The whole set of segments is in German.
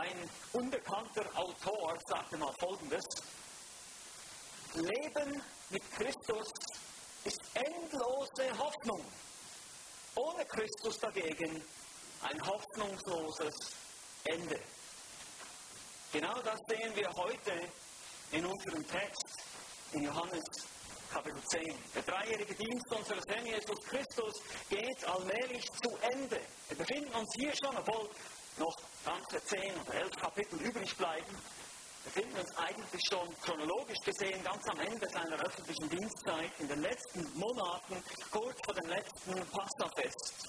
Ein unbekannter Autor sagte mal Folgendes. Leben mit Christus ist endlose Hoffnung. Ohne Christus dagegen ein hoffnungsloses Ende. Genau das sehen wir heute in unserem Text in Johannes Kapitel 10. Der dreijährige Dienst unseres Herrn Jesus Christus geht allmählich zu Ende. Wir befinden uns hier schon, obwohl noch ganze 10 oder 11 Kapitel übrig bleiben, befinden uns eigentlich schon chronologisch gesehen ganz am Ende seiner öffentlichen Dienstzeit, in den letzten Monaten, kurz vor dem letzten Passafest.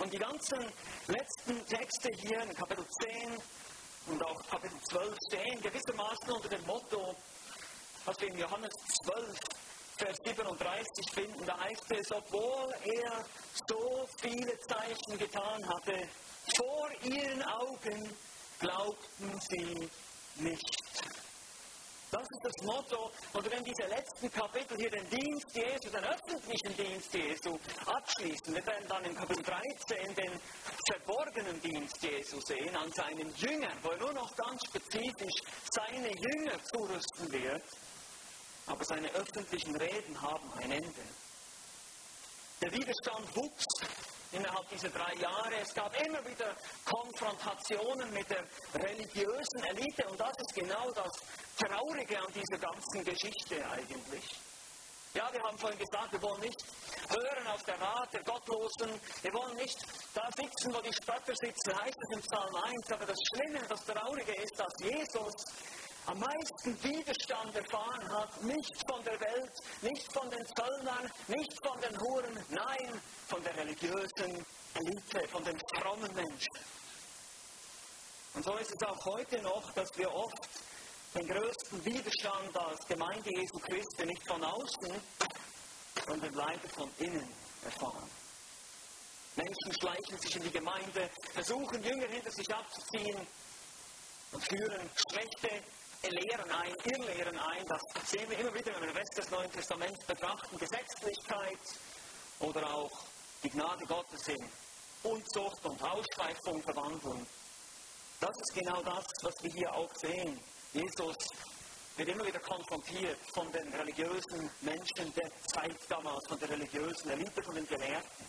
Und die ganzen letzten Texte hier in Kapitel 10 und auch Kapitel 12 stehen gewissermaßen unter dem Motto, was wir in Johannes 12, Vers 37 finden. Da heißt es, obwohl er so viele Zeichen getan hatte, vor ihren Augen glaubten sie nicht. Das ist das Motto. Und wenn diese letzten Kapitel hier den Dienst Jesu, den öffentlichen Dienst Jesu abschließen, wir werden dann in Kapitel 13 den verborgenen Dienst Jesu sehen an seinen Jüngern, wo er nur noch ganz spezifisch seine Jünger zurüsten wird. Aber seine öffentlichen Reden haben ein Ende. Der Widerstand wuchs innerhalb dieser drei Jahre. Es gab immer wieder Konfrontationen mit der religiösen Elite und das ist genau das Traurige an dieser ganzen Geschichte eigentlich. Ja, wir haben vorhin gesagt, wir wollen nicht hören auf der Rat der Gottlosen. Wir wollen nicht da sitzen, wo die Spötter sitzen, heißt es im Psalm 1. Aber das Schlimme, das Traurige ist, dass Jesus am meisten Widerstand erfahren hat, nicht von der Welt, nicht von den Zöllnern, nicht von den Huren, nein, von der religiösen Elite, von den frommen Menschen. Und so ist es auch heute noch, dass wir oft den größten Widerstand als Gemeinde Jesu Christi nicht von außen, sondern leider von innen erfahren. Menschen schleichen sich in die Gemeinde, versuchen Jünger hinter sich abzuziehen und führen schlechte Lehren ein, Irrlehren ein. Das sehen wir immer wieder, wenn wir den Rest des Neuen Testaments betrachten. Gesetzlichkeit oder auch die Gnade Gottes in Unzucht und Ausschweifung verwandeln. Das ist genau das, was wir hier auch sehen. Jesus wird immer wieder konfrontiert von den religiösen Menschen der Zeit damals, von der religiösen Elite, von den Gelehrten.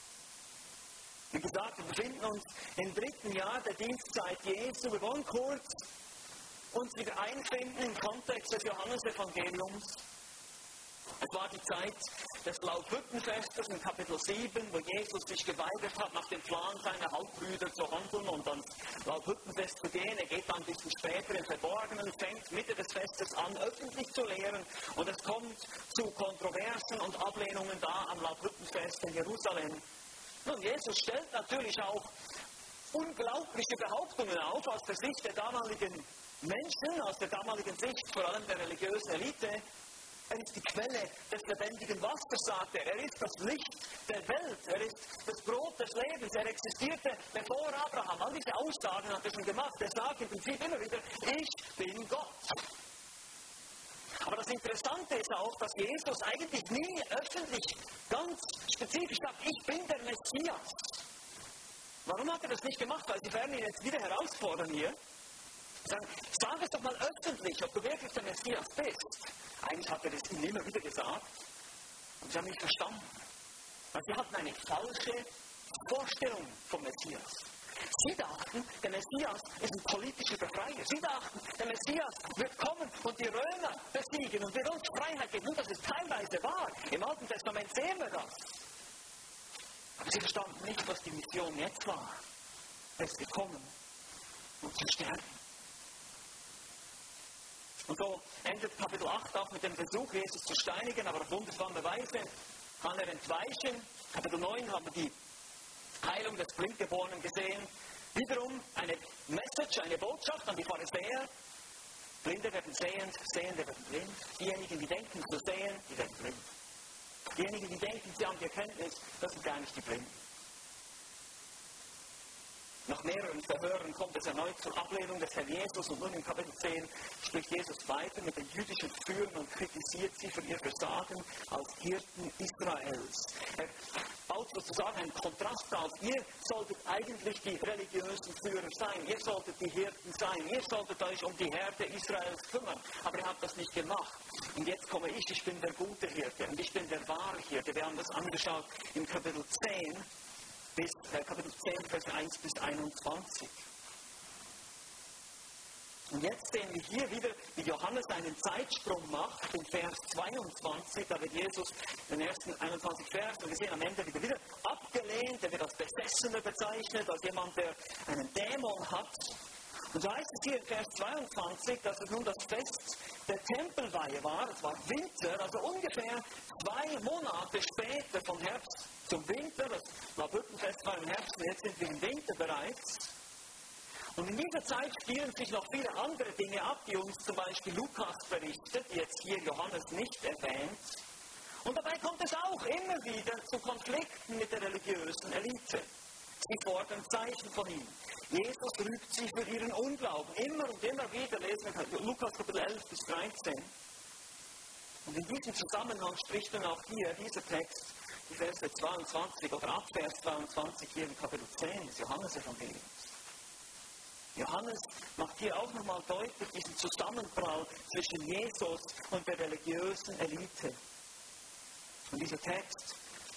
Wie gesagt, wir befinden uns im dritten Jahr der Dienstzeit Jesu. Wir wollen kurz uns wieder einfinden im Kontext des Johannesevangeliums. Es war die Zeit des Laubhüttenfestes in Kapitel 7, wo Jesus sich geweigert hat, nach dem Plan seiner Halbbrüder zu handeln und ans Laubhüttenfest zu gehen. Er geht dann ein bisschen später im Verborgenen, fängt Mitte des Festes an, öffentlich zu lehren und es kommt zu Kontroversen und Ablehnungen da am Laubhüttenfest in Jerusalem. Nun, Jesus stellt natürlich auch unglaubliche Behauptungen auf aus der Sicht der damaligen Menschen aus der damaligen Sicht, vor allem der religiösen Elite, er ist die Quelle des lebendigen Wassers, sagt er. Er ist das Licht der Welt. Er ist das Brot des Lebens. Er existierte bevor Abraham. All diese Aussagen hat er schon gemacht. Er sagt im Prinzip immer wieder, ich bin Gott. Aber das Interessante ist auch, dass Jesus eigentlich nie öffentlich ganz spezifisch sagt, ich bin der Messias. Warum hat er das nicht gemacht? Weil sie werden ihn jetzt wieder herausfordern hier. Sagen, sag es doch mal öffentlich, ob du wirklich der Messias bist. Eigentlich hat er das ihnen immer wieder gesagt. Und sie haben nicht verstanden. Weil sie hatten eine falsche Vorstellung vom Messias. Sie dachten, der Messias ist ein politischer Befreier. Sie dachten, der Messias wird kommen und die Römer besiegen und wird uns Freiheit geben. Und das ist teilweise wahr. Im Alten Testament sehen wir das. Aber sie verstanden nicht, was die Mission jetzt war. Er ist gekommen, um zu sterben. Und so endet Kapitel 8 auch mit dem Versuch, Jesus zu steinigen, aber auf wundersame Weise kann er entweichen. Kapitel 9 haben wir die Heilung des Blindgeborenen gesehen. Wiederum eine Message, eine Botschaft an die Pharisäer. Blinde werden sehend, Sehende werden blind. Diejenigen, die denken zu sehen, die werden blind. Diejenigen, die denken, sie haben die Erkenntnis, das sind gar nicht die Blinden. Nach mehreren Verhören kommt es erneut zur Ablehnung des Herrn Jesus und nun im Kapitel 10 spricht Jesus weiter mit den jüdischen Führern und kritisiert sie für ihr Versagen als Hirten Israels. Er baut sozusagen einen Kontrast auf. Ihr solltet eigentlich die religiösen Führer sein, ihr solltet die Hirten sein, ihr solltet euch um die Herde Israels kümmern, aber ihr habt das nicht gemacht. Und jetzt komme ich, ich bin der gute Hirte und ich bin der wahre Hirte. Wir haben das angeschaut im Kapitel 10 bis äh, Kapitel 10, Vers 1 bis 21. Und jetzt sehen wir hier wieder, wie Johannes einen Zeitsprung macht, in Vers 22, da wird Jesus den ersten 21 Vers, und wir sehen am Ende wieder, wieder abgelehnt, er wird als Besessener bezeichnet, als jemand, der einen Dämon hat. Und so heißt es hier in Vers 22, dass es nun das Fest der Tempelweihe war, es war Winter, also ungefähr zwei Monate später, vom Herbst zum Winter, das Laubhüttenfest war im Herbst, jetzt sind wir im Winter bereits. Und in dieser Zeit spielen sich noch viele andere Dinge ab, die uns zum Beispiel Lukas berichtet, die jetzt hier Johannes nicht erwähnt. Und dabei kommt es auch immer wieder zu Konflikten mit der religiösen Elite. Sie fordern Zeichen von ihm. Jesus rügt sie für ihren Unglauben. Immer und immer wieder lesen wir Lukas Kapitel 11 bis 13. Und in diesem Zusammenhang spricht dann auch hier dieser Text, die Verse 22 oder ab Vers 22 hier im Kapitel 10 des Johannes-Evangeliums. Johannes macht hier auch nochmal deutlich diesen Zusammenprall zwischen Jesus und der religiösen Elite. Und dieser Text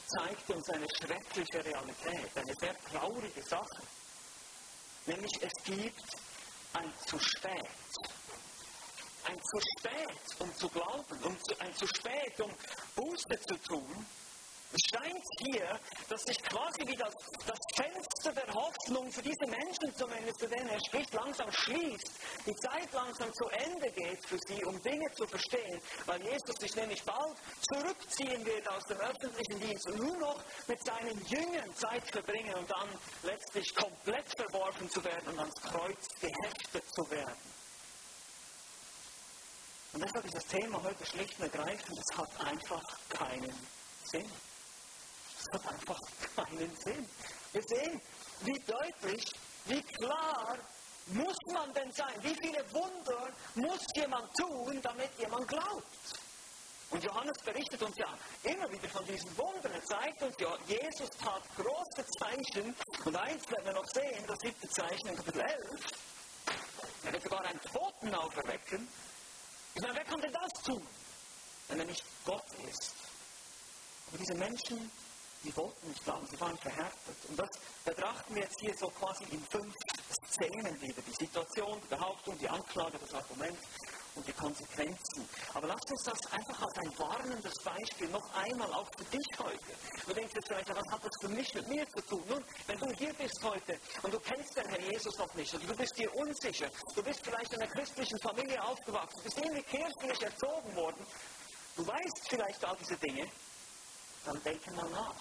zeigt uns eine schreckliche Realität, eine sehr traurige Sache. Nämlich es gibt ein zu spät. Ein zu spät, um zu glauben, um zu, ein zu spät, um Buße zu tun scheint hier, dass sich quasi wie das, das Fenster der Hoffnung für diese Menschen zumindest, zu denen er spricht, langsam schließt. Die Zeit langsam zu Ende geht für sie, um Dinge zu verstehen, weil Jesus sich nämlich bald zurückziehen wird aus dem öffentlichen Dienst und nur noch mit seinen Jüngern Zeit verbringen und dann letztlich komplett verworfen zu werden und ans Kreuz geheftet zu werden. Und deshalb ist das Thema heute schlicht und ergreifend, es hat einfach keinen Sinn. Das hat einfach keinen Sinn. Wir sehen, wie deutlich, wie klar muss man denn sein? Wie viele Wunder muss jemand tun, damit jemand glaubt? Und Johannes berichtet uns ja immer wieder von diesen Wundern. Er zeigt uns ja, Jesus tat große Zeichen. Und eins werden wir noch sehen, das siebte Zeichen in Kapitel 11. Er wird sogar einen Toten auferwecken. Ich meine, wer kann denn das tun, wenn er nicht Gott ist? Aber diese Menschen die wollten nicht glauben, sie waren verhärtet. Und das betrachten wir jetzt hier so quasi in fünf Szenen wieder. Die Situation, die Behauptung, die Anklage, das Argument und die Konsequenzen. Aber lasst uns das einfach als ein warnendes Beispiel noch einmal auch für dich heute. Du denkst jetzt vielleicht, was hat das für mich mit mir zu tun? Nun, wenn du hier bist heute und du kennst den Herrn Jesus noch nicht oder du bist dir unsicher, du bist vielleicht in einer christlichen Familie aufgewachsen, du bist irgendwie kirchlich erzogen worden, du weißt vielleicht all diese Dinge, dann denke mal nach.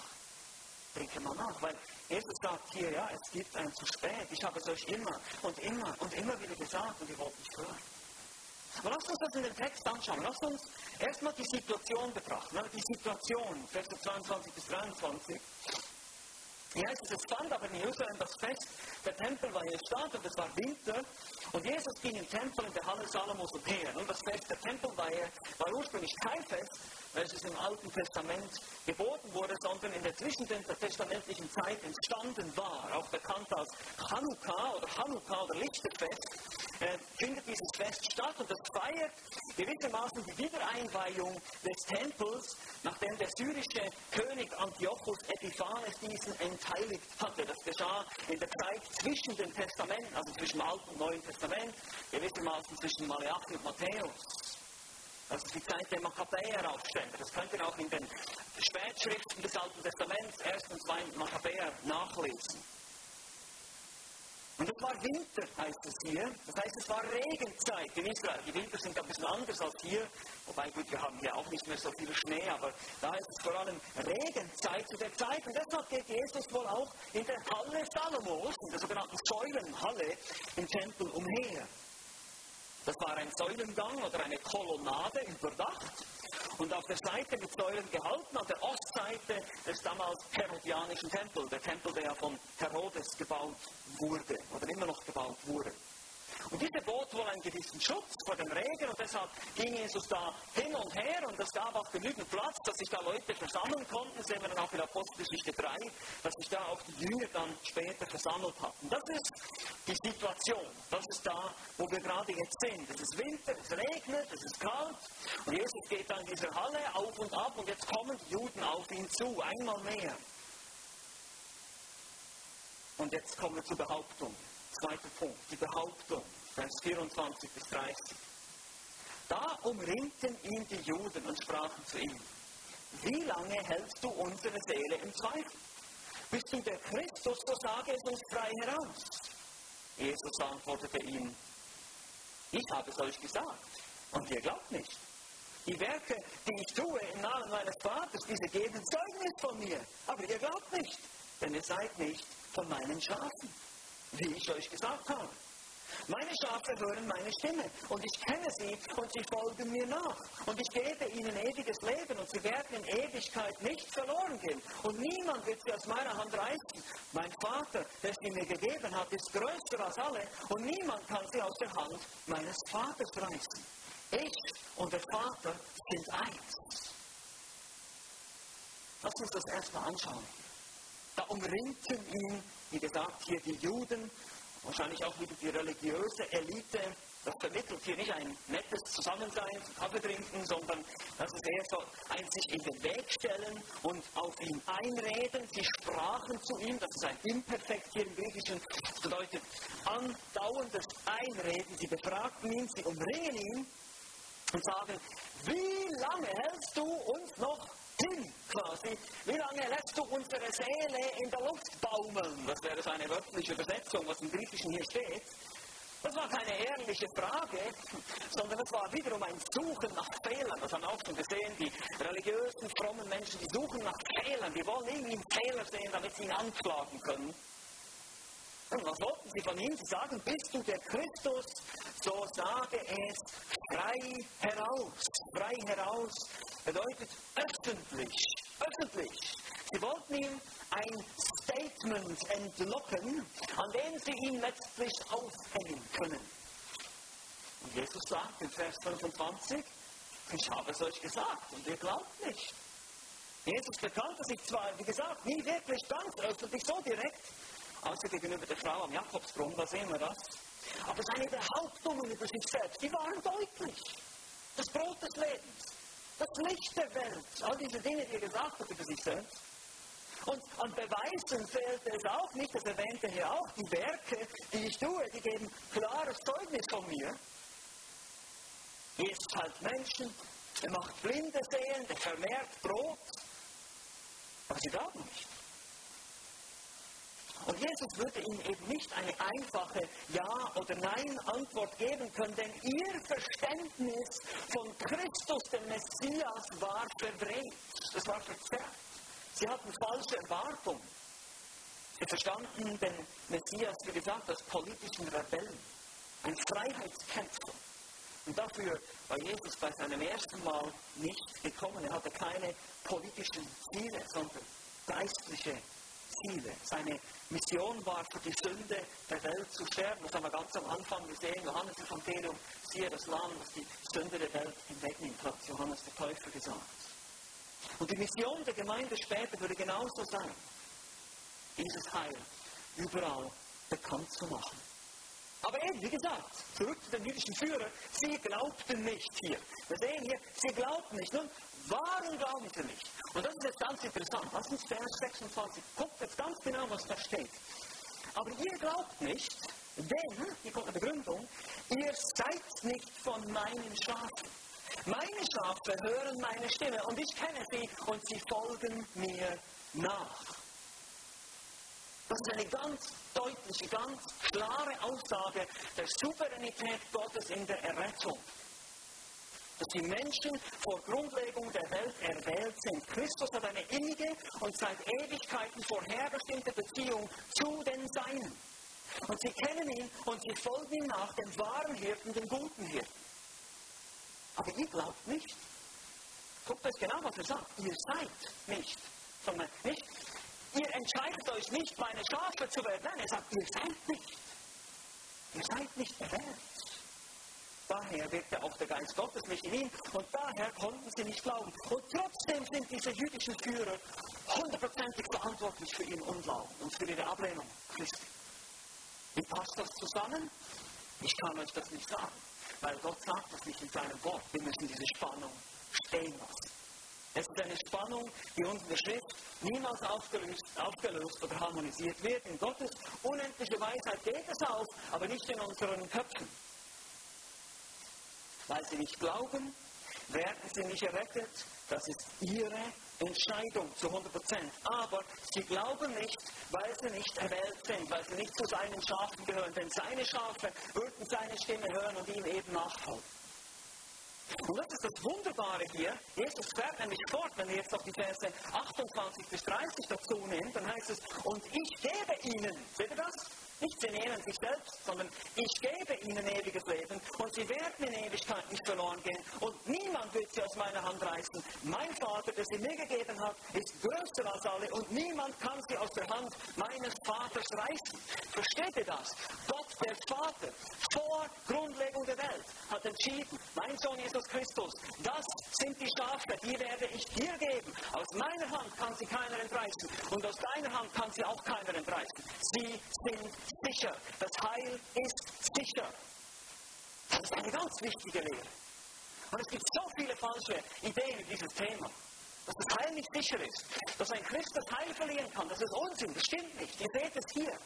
Denke mal nach, weil Jesus sagt hier, ja, es gibt ein zu spät. Ich habe es euch immer und immer und immer wieder gesagt und ihr wollt nicht hören. Aber lasst uns das in den Text anschauen. Lasst uns erstmal die Situation betrachten. Die Situation, Verse 22 bis 23. Hier heißt es, es fand aber in Jerusalem das Fest der Tempelweihe statt und es war Winter und Jesus ging im Tempel in der Halle Salomos umher. Und das Fest der Tempelweihe war ursprünglich kein Fest, welches im Alten Testament geboten wurde, sondern in der zwischentestamentlichen Zeit entstanden war, auch bekannt als Chanukka oder Chanukka oder Lichterfest, äh, findet dieses Fest statt und das feiert gewissermaßen die Wiedereinweihung des Tempels, nachdem der syrische König Antiochus Epiphanes diesen entheiligt hatte. Das geschah in der Zeit zwischen den Testamenten, also zwischen dem Alten und Neuen Testament, gewissermaßen zwischen Malachi und Matthäus. Das ist die Zeit der Makkabäer-Aufstände. Das könnt ihr auch in den Spätschriften des Alten Testaments, 1. und 2. Makkabäer, nachlesen. Und es war Winter, heißt es hier. Das heißt, es war Regenzeit in Israel. Die Winter sind ein bisschen anders als hier. Wobei, gut, wir haben hier auch nicht mehr so viel Schnee, aber da ist es vor allem Regenzeit zu der Zeit. Und deshalb geht Jesus wohl auch in der Halle Salomos, in der sogenannten Säulenhalle im Tempel umher. Das war ein Säulengang oder eine Kolonnade überdacht und auf der Seite mit Säulen gehalten, an der Ostseite des damals Herodianischen Tempels, der Tempel, der ja von Herodes gebaut wurde oder immer noch gebaut wurde. Und diese bot wohl einen gewissen Schutz vor dem Regen und deshalb ging Jesus da hin und her und es gab auch genügend Platz, dass sich da Leute versammeln konnten. Sehen wir dann auch in Apostelgeschichte 3, dass sich da auch die Jünger dann später versammelt hatten. Das ist die Situation. Das ist da, wo wir gerade jetzt sind. Es ist Winter, es regnet, es ist kalt und Jesus geht dann in dieser Halle auf und ab und jetzt kommen die Juden auf ihn zu, einmal mehr. Und jetzt kommen wir zur Behauptung. Zweiter Punkt, die Behauptung. Vers 24 bis 30. Da umringten ihn die Juden und sprachen zu ihm, wie lange hältst du unsere Seele im Zweifel? Bist du der Christus, so sage es uns frei heraus. Jesus antwortete ihm, ich habe es euch gesagt und ihr glaubt nicht. Die Werke, die ich tue im Namen meines Vaters, diese geben Zeugnis von mir, aber ihr glaubt nicht, denn ihr seid nicht von meinen Schafen, wie ich euch gesagt habe. Meine Schafe hören meine Stimme und ich kenne sie und sie folgen mir nach. Und ich gebe ihnen ewiges Leben und sie werden in Ewigkeit nicht verloren gehen. Und niemand wird sie aus meiner Hand reißen. Mein Vater, der sie mir gegeben hat, ist größer als alle und niemand kann sie aus der Hand meines Vaters reißen. Ich und der Vater sind eins. Lass uns das erstmal anschauen. Da umringten ihn, wie gesagt, hier die Juden wahrscheinlich auch wieder die religiöse Elite. Das vermittelt hier nicht ein nettes Zusammensein, Kaffee trinken, sondern das ist eher so ein sich in den Weg stellen und auf ihn einreden. Sie sprachen zu ihm, das ist ein Imperfekt hier im Griechischen, das bedeutet andauerndes Einreden. Sie befragten ihn, sie umringen ihn und sagen, wie lange hältst du uns noch hin, quasi. Wie lange lässt du unsere Seele in der Luft baumeln? Das wäre so eine wörtliche Übersetzung, was im Griechischen hier steht. Das war keine ehrliche Frage, sondern es war wiederum ein Suchen nach Fehlern. Das haben wir auch schon gesehen. Die religiösen, frommen Menschen, die suchen nach Fehlern. Die wollen irgendwie einen Fehler sehen, damit sie ihn anklagen können. Und was wollten sie von ihm? Sie sagen, bist du der Christus? So sage es frei heraus. Frei heraus bedeutet öffentlich. Öffentlich. Sie wollten ihm ein Statement entlocken, an dem sie ihn letztlich aufhängen können. Und Jesus sagt in Vers 25, ich habe es euch gesagt und ihr glaubt nicht. Jesus bekannte sich zwar, wie gesagt, nie wirklich ganz öffentlich, so direkt, außer gegenüber der Frau am Jakobsbrunnen, da sehen wir das. Aber seine Behauptungen über sich selbst, die waren deutlich. Das Brot des Lebens, das Licht der Welt, all diese Dinge, die er gesagt hat über sich selbst. Und an Beweisen fehlt es auch nicht, das erwähnte hier auch, die Werke, die ich tue, die geben klares Zeugnis von mir. Jesus heilt Menschen, er macht Blinde sehen, er vermehrt Brot. Aber sie glauben nicht. Und Jesus würde ihnen eben nicht eine einfache Ja- oder Nein-Antwort geben können, denn ihr Verständnis von Christus, dem Messias, war verdreht. Es war verzerrt. Sie hatten falsche Erwartungen. Sie verstanden den Messias, wie gesagt, als politischen Rebellen, ein Freiheitskämpfer. Und dafür war Jesus bei seinem ersten Mal nicht gekommen. Er hatte keine politischen Ziele, sondern geistliche Ziele. Seine Mission war für die Sünde der Welt zu sterben. Das haben wir ganz am Anfang gesehen. Johannes Evangelium, siehe das Lamm, das die Sünde der Welt hinwegnimmt, hat Johannes der Täufer gesagt. Und die Mission der Gemeinde später würde genauso sein, dieses Heil überall bekannt zu machen. Aber eben, wie gesagt, zurück zu den jüdischen Führern, sie glaubten nicht hier. Wir sehen hier, sie glaubten nicht. Nun, warum glauben sie nicht? Und das ist jetzt ganz interessant. Lass uns Vers 26. Guckt jetzt ganz genau, was da steht. Aber ihr glaubt nicht, denn, hier kommt eine Begründung, ihr seid nicht von meinen Schafen. Meine Schafe hören meine Stimme und ich kenne sie und sie folgen mir nach. Das ist eine ganz deutliche, ganz klare Aussage der Souveränität Gottes in der Errettung dass die Menschen vor Grundlegung der Welt erwählt sind. Christus hat eine innige und seit Ewigkeiten vorherbestimmte Beziehung zu den Seinen. Und sie kennen ihn und sie folgen ihm nach, dem wahren Hirten, dem guten Hirten. Aber ihr glaubt nicht. Guckt euch genau, was er sagt. Ihr seid nicht. Sondern nicht. Ihr entscheidet euch nicht, meine Schafe zu werden. Nein, er sagt, ihr seid nicht. Ihr seid nicht erwählt. Daher wirkte auch der Geist Gottes nicht in ihm und daher konnten sie nicht glauben. Und trotzdem sind diese jüdischen Führer hundertprozentig verantwortlich für ihren Unglauben und für ihre Ablehnung Christi. Wie passt das zusammen? Ich kann euch das nicht sagen, weil Gott sagt das nicht in seinem Wort. Wir müssen diese Spannung stehen lassen. Es ist eine Spannung, die der Schrift niemals aufgelöst, aufgelöst oder harmonisiert wird. In Gottes unendliche Weisheit geht es auf, aber nicht in unseren Köpfen. Weil sie nicht glauben, werden sie nicht errettet. Das ist ihre Entscheidung zu 100 Prozent. Aber sie glauben nicht, weil sie nicht erwählt sind, weil sie nicht zu seinen Schafen gehören. Denn seine Schafe würden seine Stimme hören und ihm eben nachfolgen. Und das ist das Wunderbare hier. Jesus fährt nämlich fort, wenn wir jetzt auf die Verse 28 bis 30 dazu nehmen, dann heißt es, und ich gebe ihnen, seht ihr das? Nicht sie nehmen sich selbst, sondern ich gebe ihnen ewiges Leben und sie werden in Ewigkeit nicht verloren gehen und niemand wird sie aus meiner Hand reißen. Mein Vater, der sie mir gegeben hat, ist größer als alle und niemand kann sie aus der Hand meines Vaters reißen. Versteht ihr das? Gott, der Vater, vor Grundlegung der Welt, hat entschieden, mein Sohn Jesus Christus, das sind die Schafe, die werde ich dir geben. Aus meiner Hand kann sie keiner entreißen und aus deiner Hand kann sie auch keiner entreißen. Sie sind sicher. Das Heil ist sicher. Das ist eine ganz wichtige Lehre. Und es gibt so viele falsche Ideen in dieses Thema. Dass das Heil nicht sicher ist. Dass ein Christ das Heil verlieren kann. Das ist Unsinn. Das stimmt nicht. Ihr seht es hier.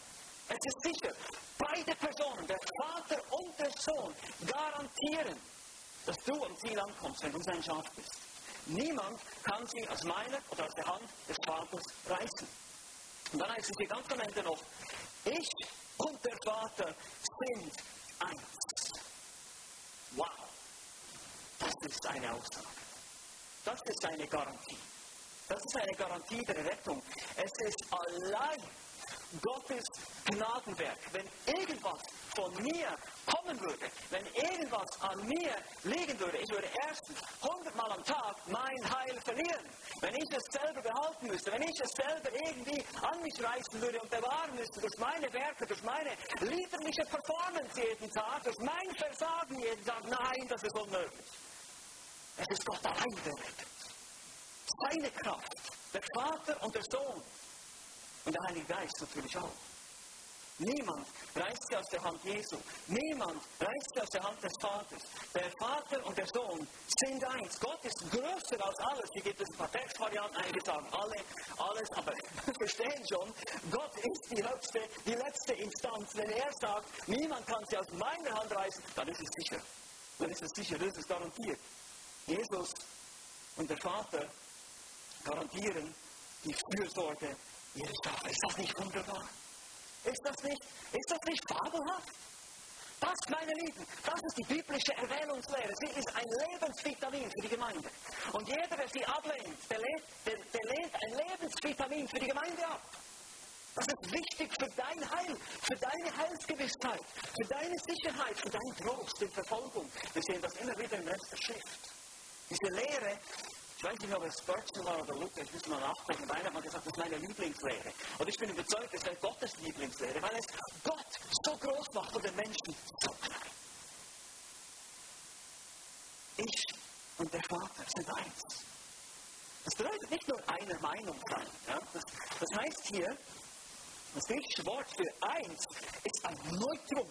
Es ist sicher. Beide Personen, der Vater und der Sohn, garantieren, dass du am Ziel ankommst, wenn du sein Schaf bist. Niemand kann sie aus meiner oder aus der Hand des Vaters reißen. Und dann heißt es hier ganz am Ende noch, ich und der Vater sind eins. Wow. Das ist eine Aussage. Das ist eine Garantie. Das ist eine Garantie der Rettung. Es ist allein Gottes Gnadenwerk. Wenn irgendwas von mir kommen würde, wenn irgendwas an mir liegen würde, ich würde erstens hundertmal am Tag mein Heil verlieren. Wenn ich es selber behalten müsste, wenn ich es selber irgendwie an mich reißen würde und bewahren müsste durch meine Werke, durch meine liederliche Performance jeden Tag, durch mein Versagen jeden Tag, nein, das ist unmöglich. Es ist Gott allein, der rettet. Seine Kraft, der Vater und der Sohn und der Heilige Geist natürlich auch. Niemand reißt sie aus der Hand Jesu. Niemand reißt sie aus der Hand des Vaters. Der Vater und der Sohn sind eins. Gott ist größer als alles. Hier gibt es ein paar Textvarianten, einige sagen alle, alles, aber wir verstehen schon, Gott ist die höchste, die letzte Instanz. Wenn er sagt, niemand kann sie aus meiner Hand reißen, dann ist es sicher. Dann ist es sicher, das ist garantiert. Jesus und der Vater garantieren die Fürsorge ihres Schafe. Ist das nicht wunderbar? Ist das nicht, ist das nicht fabelhaft? Das, meine Lieben, das ist die biblische Erwählungslehre. Sie ist ein Lebensvitamin für die Gemeinde. Und jeder, der sie ablehnt, der lehnt, der, der lehnt ein Lebensvitamin für die Gemeinde ab. Das ist wichtig für dein Heil, für deine Heilsgewissheit, für deine Sicherheit, für deinen Trost in Verfolgung. Wir sehen das immer wieder im Rest der Schrift. Diese Lehre ich weiß nicht, ob es Spurgeon war oder Luther, ich muss mal nachdenken. Beide haben gesagt, das ist meine Lieblingslehre. Und ich bin überzeugt, es wäre Gottes Lieblingslehre, weil es Gott so groß macht und den Menschen so klein. Ich und der Vater sind eins. Das bedeutet nicht nur einer Meinung sein. Ja? Das, das heißt hier, das griechische Wort für eins ist ein Neutrum.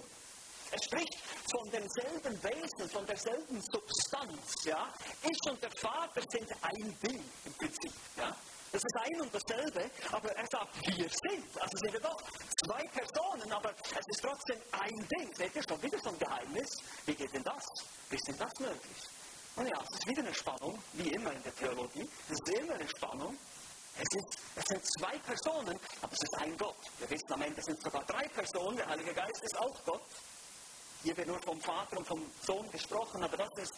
Er spricht von demselben Wesen, von derselben Substanz. Ja? Ich und der Vater sind ein Ding im Prinzip. Ja? Das ist ein und dasselbe, aber er sagt, wir sind. Also sind wir doch zwei Personen, aber es ist trotzdem ein Ding. Seht ihr schon wieder so ein Geheimnis? Wie geht denn das? Wie ist denn das möglich? Und ja, es ist wieder eine Spannung, wie immer in der Theologie. Es ist immer eine Spannung. Es, ist, es sind zwei Personen, aber es ist ein Gott. Wir wissen am Ende sind sogar drei Personen. Der Heilige Geist ist auch Gott. Hier wird nur vom Vater und vom Sohn gesprochen, aber das ist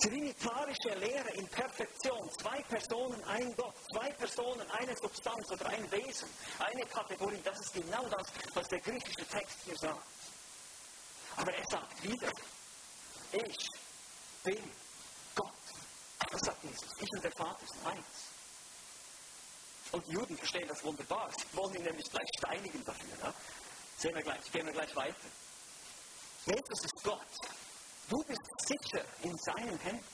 trinitarische Lehre in Perfektion. Zwei Personen, ein Gott. Zwei Personen, eine Substanz oder ein Wesen. Eine Kategorie. Das ist genau das, was der griechische Text hier sagt. Aber er sagt wieder, ich bin Gott. Das sagt Jesus. Ich und der Vater sind eins. Und die Juden verstehen das wunderbar. Sie wollen ihn nämlich gleich steinigen dafür. Ja? Sehen wir gleich, gehen wir gleich weiter. Jesus ist Gott. Du bist sicher in seinen Händen.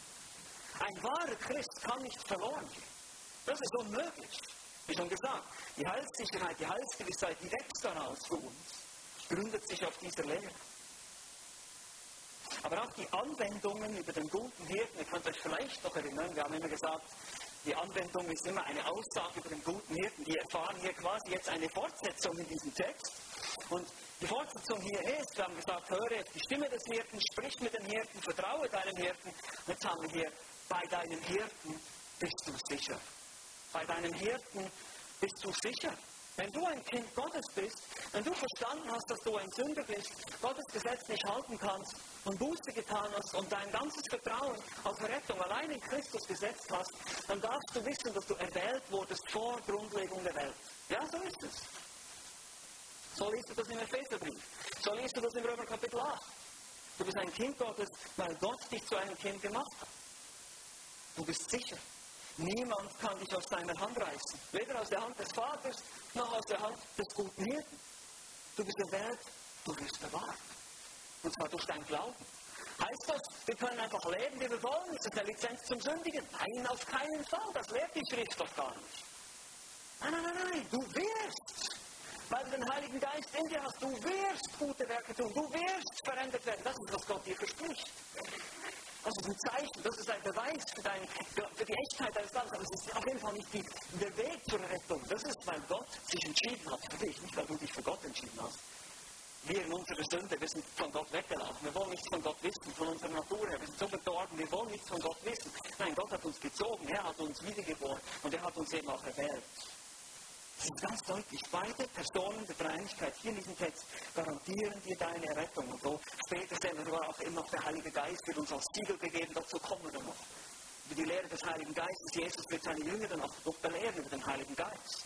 Ein wahrer Christ kann nicht verloren gehen. Das ist unmöglich. Wie schon gesagt, die Heilssicherheit, die Heilsgewissheit, die wächst daraus für uns, gründet sich auf dieser Lehre. Aber auch die Anwendungen über den guten Hirten, ihr könnt euch vielleicht noch erinnern, wir haben immer gesagt, die Anwendung ist immer eine Aussage über den guten Hirten. Die erfahren hier quasi jetzt eine Fortsetzung in diesem Text. Und die Fortsetzung hier ist, wir haben gesagt, höre die Stimme des Hirten, sprich mit dem Hirten, vertraue deinem Hirten. Und jetzt haben wir hier, bei deinem Hirten bist du sicher. Bei deinem Hirten bist du sicher. Wenn du ein Kind Gottes bist, wenn du verstanden hast, dass du ein Sünder bist, Gottes Gesetz nicht halten kannst und Buße getan hast und dein ganzes Vertrauen auf Rettung allein in Christus gesetzt hast, dann darfst du wissen, dass du erwählt wurdest vor Grundlegung der Welt. Ja, so ist es. So liest du das im Epheserbrief. So liest du das im Römer Kapitel 8. Du bist ein Kind Gottes, weil Gott dich zu einem Kind gemacht hat. Du bist sicher. Niemand kann dich aus deiner Hand reißen. Weder aus der Hand des Vaters noch aus der Hand des guten Hirten. Du bist erwählt, du wirst bewahrt. Und zwar durch dein Glauben. Heißt das, wir können einfach leben, wie wir wollen? Ist das eine Lizenz zum Sündigen? Nein, auf keinen Fall. Das lehrt die Schrift doch gar nicht. Nein, nein, nein, nein. Du wirst, weil du den Heiligen Geist in dir hast, du wirst gute Werke tun. Du wirst verändert werden. Das ist, was Gott dir verspricht. Das ist ein Zeichen, das ist ein Beweis für, deine, für die Echtheit deines Glaubens. Aber es ist auf jeden Fall nicht die, der Weg zur Rettung. Das ist, weil Gott sich entschieden hat für dich, nicht weil du dich für Gott entschieden hast. Wir in unserer Sünde, wir sind von Gott weggelaufen. Wir wollen nichts von Gott wissen, von unserer Natur her. Wir sind so verdorben, wir wollen nichts von Gott wissen. Nein, Gott hat uns gezogen, er hat uns wiedergeboren und er hat uns eben auch erwählt. Ist ganz deutlich. Beide Personen der Dreieinigkeit hier in diesem Text garantieren dir deine Rettung. Und so später sehen wir auch immer noch der Heilige Geist wird uns als Siegel gegeben, dazu kommen wir noch. Über die Lehre des Heiligen Geistes, Jesus wird seine Jünger dann auch noch belehren über den Heiligen Geist.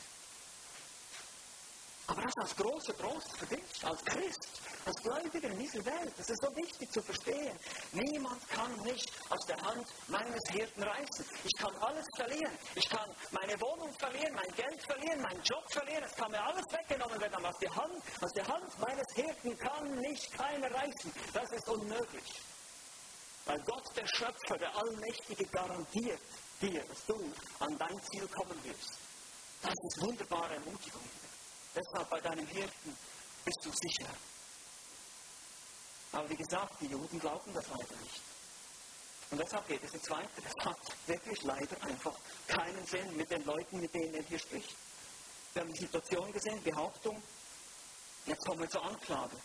Aber das ist als großer Trost dich, als Christ, als Gläubiger in dieser Welt. Das ist so wichtig zu verstehen. Niemand kann mich aus der Hand meines Hirten reißen. Ich kann alles verlieren. Ich kann meine Wohnung verlieren, mein Geld verlieren, meinen Job verlieren. Es kann mir alles weggenommen werden. Aber aus der Hand, aus der Hand meines Hirten kann mich keiner reißen. Das ist unmöglich. Weil Gott, der Schöpfer, der Allmächtige, garantiert dir, dass du an dein Ziel kommen wirst. Das ist wunderbare Ermutigung. Deshalb bei deinem Hirten bist du sicher. Aber wie gesagt, die Juden glauben das leider nicht. Und deshalb geht es jetzt weiter. Es hat wirklich leider einfach keinen Sinn mit den Leuten, mit denen er hier spricht. Wir haben die Situation gesehen, Behauptung. Jetzt kommen wir zur Anklage.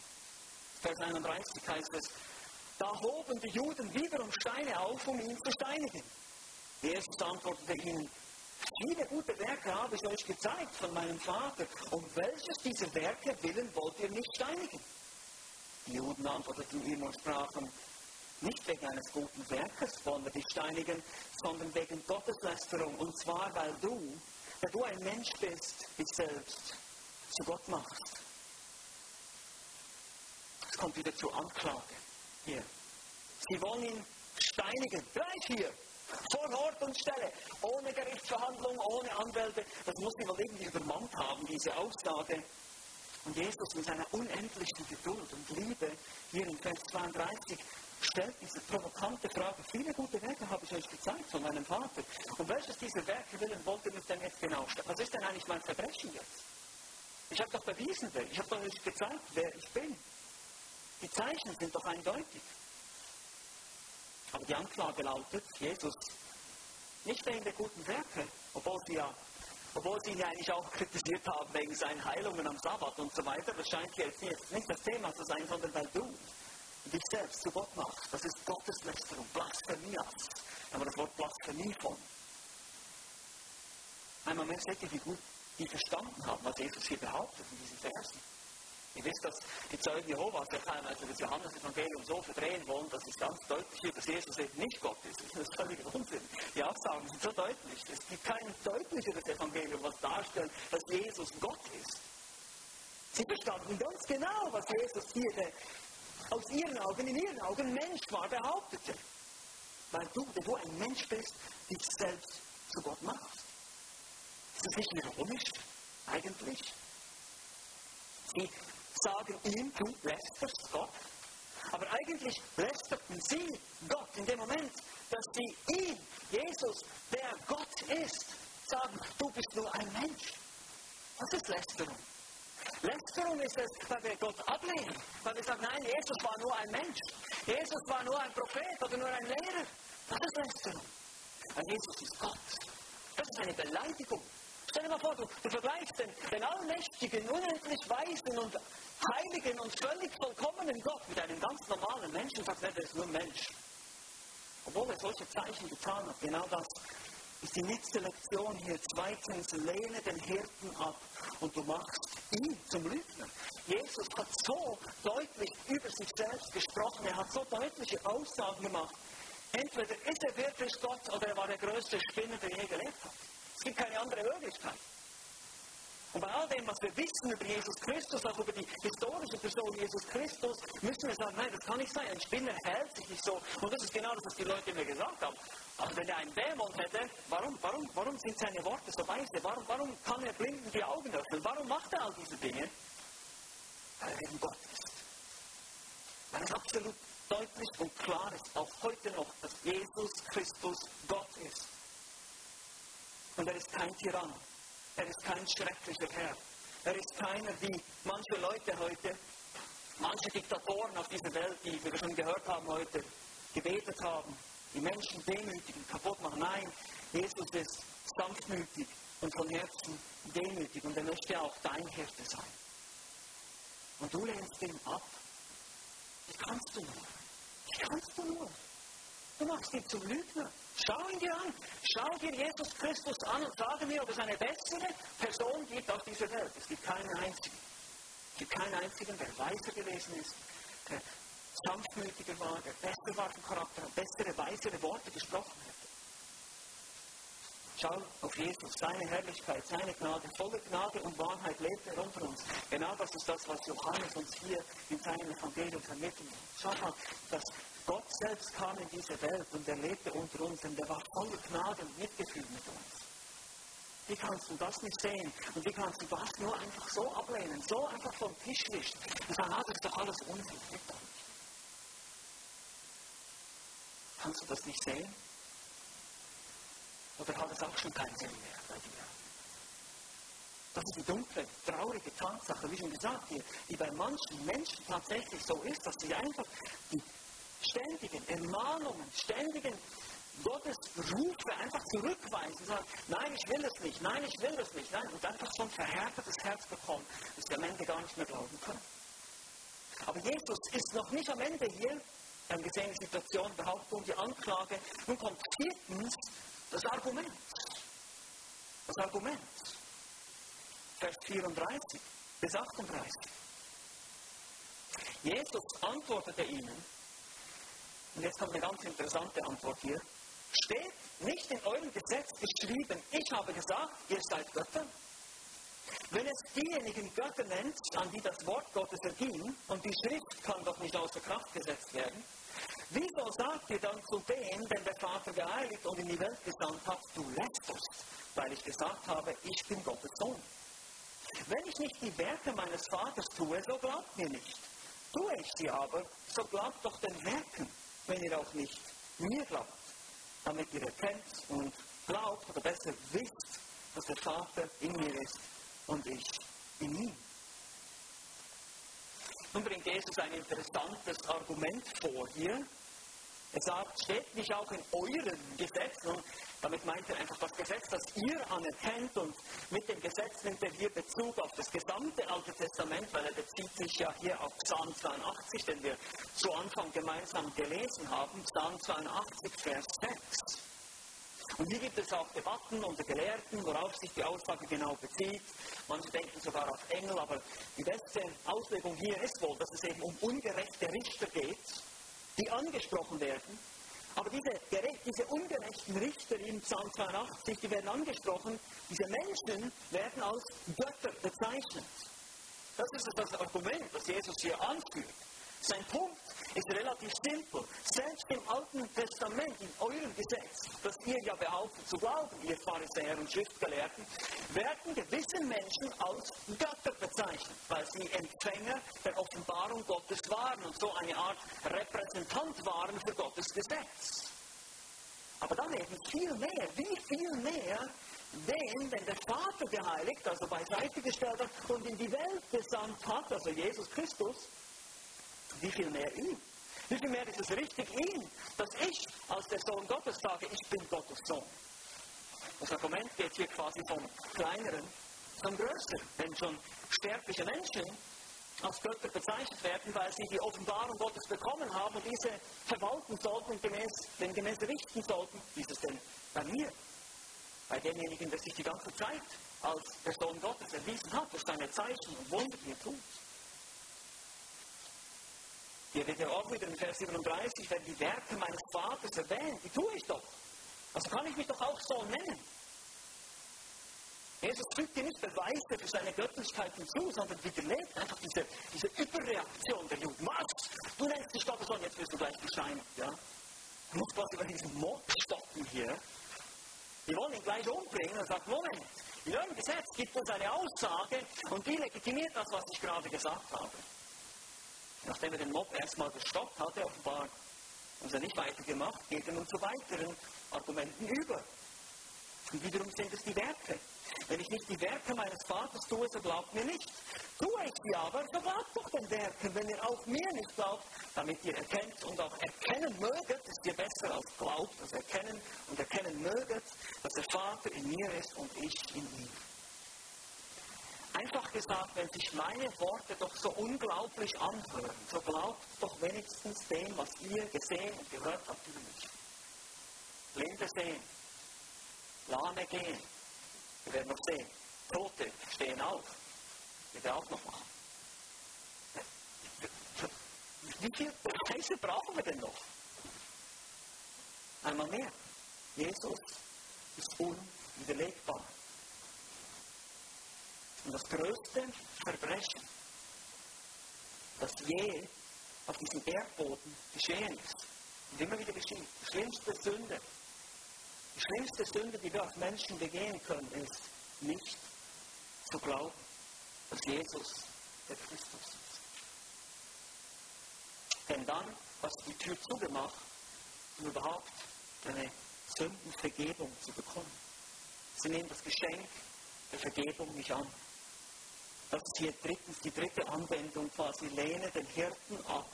Vers 31 heißt es, da hoben die Juden wiederum Steine auf, um ihn zu steinigen. Jesus antwortete ihnen, Viele gute Werke habe ich euch gezeigt von meinem Vater. Um welches dieser Werke willen wollt ihr mich steinigen? Die Juden antworteten ihm und sprachen, nicht wegen eines guten Werkes wollen wir dich steinigen, sondern wegen Gotteslästerung. Und zwar, weil du, da du ein Mensch bist, dich selbst zu Gott machst. Es kommt wieder zur Anklage. Hier. Sie wollen ihn steinigen. Gleich hier. Vor Ort und Stelle, ohne Gerichtsverhandlung, ohne Anwälte. Das muss sie wohl irgendwie übermannt haben, diese Aussage. Und Jesus mit seiner unendlichen Geduld und Liebe, hier in Vers 32, stellt diese provokante Frage. Viele gute Werke habe ich euch gezeigt von meinem Vater. Und welches dieser Werke willen wollt ihr mich denn jetzt genau stellen? Was ist denn eigentlich mein Verbrechen jetzt? Ich habe doch bewiesen. Ich habe doch euch gezeigt, wer ich bin. Die Zeichen sind doch eindeutig. Aber die Anklage lautet, Jesus, nicht wegen der guten Werke, obwohl sie, ja, obwohl sie ihn ja eigentlich auch kritisiert haben wegen seinen Heilungen am Sabbat und so weiter. Das scheint jetzt nicht, das Thema zu sein, sondern weil du dich selbst zu Gott machst. Das ist Gotteslästerung, Blasphemie. Aber das Wort Blasphemie von. Einmal mehr seht ihr, wie gut die verstanden haben, was Jesus hier behauptet in diesen Versen. Ihr wisst, dass die Zeugen Jehovas ja teilweise das Johannes-Evangelium so verdrehen wollen, dass es ganz deutlich wird, dass Jesus eben nicht Gott ist. Das ist völlig Unsinn. Die Aussagen sind so deutlich. Es gibt kein deutlicheres Evangelium, was darstellt, dass Jesus Gott ist. Sie verstanden ganz genau, was Jesus hier der, aus ihren Augen, in ihren Augen Mensch war, behauptete. Weil du, wenn ein Mensch bist, dich selbst zu Gott machst. Ist das nicht ironisch? Eigentlich? Sie sagen ihm, du lästerst Gott. Aber eigentlich lästerten sie Gott in dem Moment, dass sie ihm, Jesus, der Gott ist, sagen, du bist nur ein Mensch. Was ist Lästerung? Lästerung ist es, weil wir Gott ablehnen, weil wir sagen, nein, Jesus war nur ein Mensch. Jesus war nur ein Prophet oder nur ein Lehrer. Das ist Lästerung. Weil Jesus ist Gott. Das ist eine Beleidigung. Stell dir mal vor, du, du vergleichst den, den allmächtigen, unendlich weisen und heiligen und völlig vollkommenen Gott mit einem ganz normalen Menschen und sagst, er ist nur Mensch. Obwohl er solche Zeichen getan hat. Genau das ist die nächste Lektion hier. Zweitens, lehne den Hirten ab und du machst ihn zum Lügner. Jesus hat so deutlich über sich selbst gesprochen, er hat so deutliche Aussagen gemacht. Entweder ist er wirklich Gott oder er war der größte Spinner, der je gelebt hat. Gibt keine andere Möglichkeit. Und bei all dem, was wir wissen über Jesus Christus, auch über die historische Person Jesus Christus, müssen wir sagen, nein, das kann nicht sein. Ein Spinner hält sich nicht so. Und das ist genau das, was die Leute mir gesagt haben. Also wenn er einen Dämon hätte, warum, warum, warum sind seine Worte so weise? Warum, warum kann er Blinden die Augen öffnen? Warum macht er all diese Dinge? Weil er eben Gott ist. Weil es absolut deutlich und klar ist, auch heute noch, dass Jesus Christus Gott ist. Und er ist kein Tyrann. Er ist kein schrecklicher Herr. Er ist keiner wie manche Leute heute, manche Diktatoren auf dieser Welt, die wir schon gehört haben heute, gebetet haben, die Menschen demütigen, kaputt machen. Nein, Jesus ist sanftmütig und von Herzen demütig und er möchte auch dein Hirte sein. Und du lehnst ihn ab. Wie kannst du nur? Wie kannst du nur? Du machst ihn zum Lügner. Schau ihn dir an. Schau dir Jesus Christus an und sage mir, ob es eine bessere Person gibt auf dieser Welt. Es gibt keinen einzigen. Es gibt keinen einzigen, der weiser gewesen ist, der sanftmütiger war, der besser war vom Charakter, bessere, weisere Worte gesprochen hätte. Schau auf Jesus, seine Herrlichkeit, seine Gnade, volle Gnade und Wahrheit lebt er unter uns. Genau das ist das, was Johannes uns hier in seinem Evangelium vermittelt. Schau mal, dass Gott selbst kam in diese Welt und er lebte unter uns und er war voller Gnade und Mitgefühl mit uns. Wie kannst du das nicht sehen? Und wie kannst du das nur einfach so ablehnen, so einfach vom Tisch wischen und sagen, ah, das ist doch alles Unsinn. Kannst du das nicht sehen? Oder hat es auch schon keinen Sinn mehr bei dir? Das ist die dunkle, traurige Tatsache, wie schon gesagt hier, die bei manchen Menschen tatsächlich so ist, dass sie einfach die ständigen Ermahnungen, ständigen Gottesrufe einfach zurückweisen, sagen, nein, ich will es nicht, nein, ich will es nicht, nein, und einfach so ein verhärtetes Herz bekommen, dass sie am Ende gar nicht mehr glauben können. Aber Jesus ist noch nicht am Ende hier. Wir haben gesehen, die Situation, Behauptung, die Anklage. Nun kommt viertens das Argument. Das Argument. Vers 34 bis 38. Jesus antwortete ihnen, und jetzt kommt eine ganz interessante Antwort hier, steht nicht in eurem Gesetz geschrieben, ich habe gesagt, ihr seid Götter? Wenn es diejenigen Götter nennt, an die das Wort Gottes erging, und die Schrift kann doch nicht außer Kraft gesetzt werden, Wieso sagt ihr dann zu dem, den der Vater geheiligt und in die Welt gesandt hat, du lästerst, weil ich gesagt habe, ich bin Gottes Sohn? Wenn ich nicht die Werke meines Vaters tue, so glaubt mir nicht. Tue ich sie aber, so glaubt doch den Werken, wenn ihr auch nicht mir glaubt, damit ihr erkennt und glaubt oder besser wisst, dass der Vater in mir ist und ich in ihm. Nun bringt Jesus ein interessantes Argument vor hier. Er sagt, steht nicht auch in euren Gesetzen, und damit meint er einfach das Gesetz, das ihr anerkennt, und mit dem Gesetz nimmt er hier Bezug auf das gesamte Alte Testament, weil er bezieht sich ja hier auf Psalm 82, den wir zu Anfang gemeinsam gelesen haben, Psalm 82, Vers 6. Und hier gibt es auch Debatten unter Gelehrten, worauf sich die Aussage genau bezieht. Manche denken sogar auf Engel, aber die beste Auslegung hier ist wohl, dass es eben um ungerechte Richter geht, die angesprochen werden. Aber diese, diese ungerechten Richter in Psalm 82, die werden angesprochen, diese Menschen werden als Götter bezeichnet. Das ist das Argument, das Jesus hier anführt. Sein Punkt ist relativ simpel. Selbst im Alten Testament, in eurem Gesetz, das ihr ja behauptet zu glauben, ihr Pharisäer und Schriftgelehrten, werden gewisse Menschen als Götter bezeichnet, weil sie Empfänger der Offenbarung Gottes waren und so eine Art Repräsentant waren für Gottes Gesetz. Aber dann eben viel mehr, wie viel mehr den, wenn der Vater geheiligt, also beiseite gestellt hat und in die Welt gesandt hat, also Jesus Christus, wie viel mehr ihm? Wie viel mehr ist es richtig ihm, dass ich als der Sohn Gottes sage, ich bin Gottes Sohn? Das Argument geht hier quasi vom Kleineren zum Größeren. Wenn schon sterbliche Menschen als Götter bezeichnet werden, weil sie die Offenbarung Gottes bekommen haben und diese verwalten sollten und gemäß, den gemäß richten sollten, wie ist es denn bei mir? Bei demjenigen, der sich die ganze Zeit als der Sohn Gottes erwiesen hat, durch seine Zeichen und Wunder, die er tut. Hier wird ja auch wieder in Vers 37, wenn die Werke meines Vaters erwähnt, die tue ich doch. Also kann ich mich doch auch so nennen. Jesus fügt dir nicht Beweise für seine Göttlichkeit hinzu, sondern widerlegt einfach diese, diese Überreaktion der Juden. Was? Du nennst dich Gottes Sohn, jetzt wirst du gleich bescheinigt. Ja? Du musst quasi über diesen Mob stoppen hier. Wir wollen ihn gleich umbringen und sagt, Moment, in eurem Gesetz gibt es eine Aussage und die legitimiert das, was ich gerade gesagt habe. Nachdem er den Mob erstmal gestoppt hatte, offenbar uns er nicht weitergemacht, geht er nun zu weiteren Argumenten über. Und wiederum sind es die Werke. Wenn ich nicht die Werke meines Vaters tue, so glaubt mir nicht. Tue ich sie aber, so glaubt doch den Werken. Wenn ihr auch mir nicht glaubt, damit ihr erkennt und auch erkennen möget, ist ihr besser als glaubt, also erkennen und erkennen möget, dass der Vater in mir ist und ich in ihm. Einfach gesagt, wenn sich meine Worte doch so unglaublich anhören, so glaubt doch wenigstens dem, was ihr gesehen und gehört habt über mich. Blinde sehen, Lahme gehen, wir werden noch sehen. Tote stehen auf, wir werden auch noch machen. Wie viele Beweise brauchen wir denn noch? Einmal mehr. Jesus ist unwiderlegbar. Und das größte Verbrechen, das je auf diesem Erdboden geschehen ist und immer wieder geschieht, die schlimmste Sünde, die schlimmste Sünde, die wir als Menschen begehen können, ist nicht zu glauben, dass Jesus der Christus ist. Denn dann hast du die Tür zugemacht, um überhaupt deine Sündenvergebung zu bekommen. Sie nehmen das Geschenk der Vergebung nicht an. Das ist hier drittens die dritte Anwendung quasi. Lehne den Hirten ab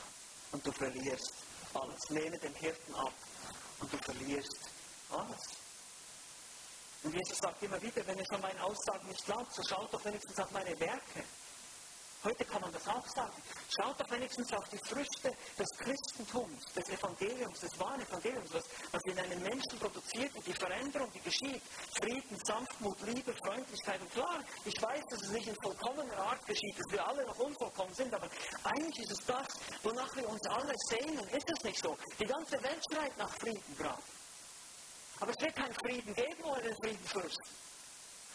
und du verlierst alles. Lehne den Hirten ab und du verlierst alles. Und Jesus sagt immer wieder, wenn ihr von meinen Aussagen nicht glaubt, so schaut doch wenigstens auf meine Werke. Heute kann man das auch sagen. Schaut doch wenigstens auf die Früchte des Christentums, des Evangeliums, des wahren Evangeliums, was, was in einem Menschen produziert und die Veränderung, die geschieht. Frieden, Sanftmut, Liebe, Freundlichkeit. Und klar, ich weiß, dass es nicht in vollkommener Art geschieht, dass wir alle noch unvollkommen sind, aber eigentlich ist es das, wonach wir uns alle sehnen. Ist es nicht so? Die ganze Welt schreit nach Frieden gerade. Aber es wird keinen Frieden geben ohne den Friedenfürsten.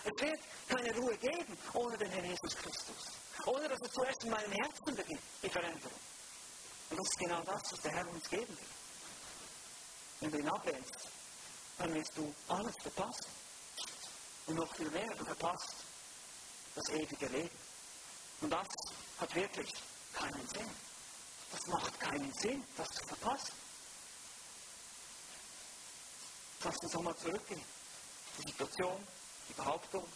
Es wird keine Ruhe geben ohne den Herrn Jesus Christus. Ohne dass es zuerst in meinem Herzen beginnt, die Veränderung. Und das ist genau das, was der Herr uns geben will. Wenn du ihn ablehnst, dann wirst du alles verpassen. Und noch viel mehr, du verpasst das ewige Leben. Und das hat wirklich keinen Sinn. Das macht keinen Sinn, das zu verpassen. Lass uns nochmal zurückgehen. Die Situation, die Behauptung,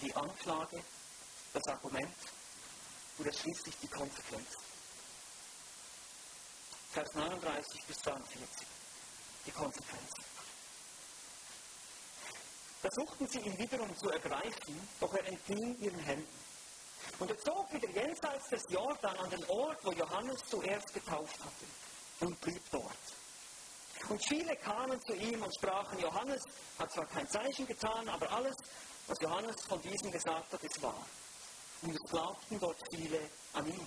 die Anklage, das Argument oder schließlich die Konsequenz. Vers 39 bis 42. Die Konsequenz. Versuchten sie ihn wiederum zu ergreifen, doch er entging ihren Händen. Und er zog wieder jenseits des Jordan an den Ort, wo Johannes zuerst getauft hatte, und blieb dort. Und viele kamen zu ihm und sprachen, Johannes hat zwar kein Zeichen getan, aber alles, was Johannes von diesem gesagt hat, ist wahr. Und es glaubten dort viele an ihn.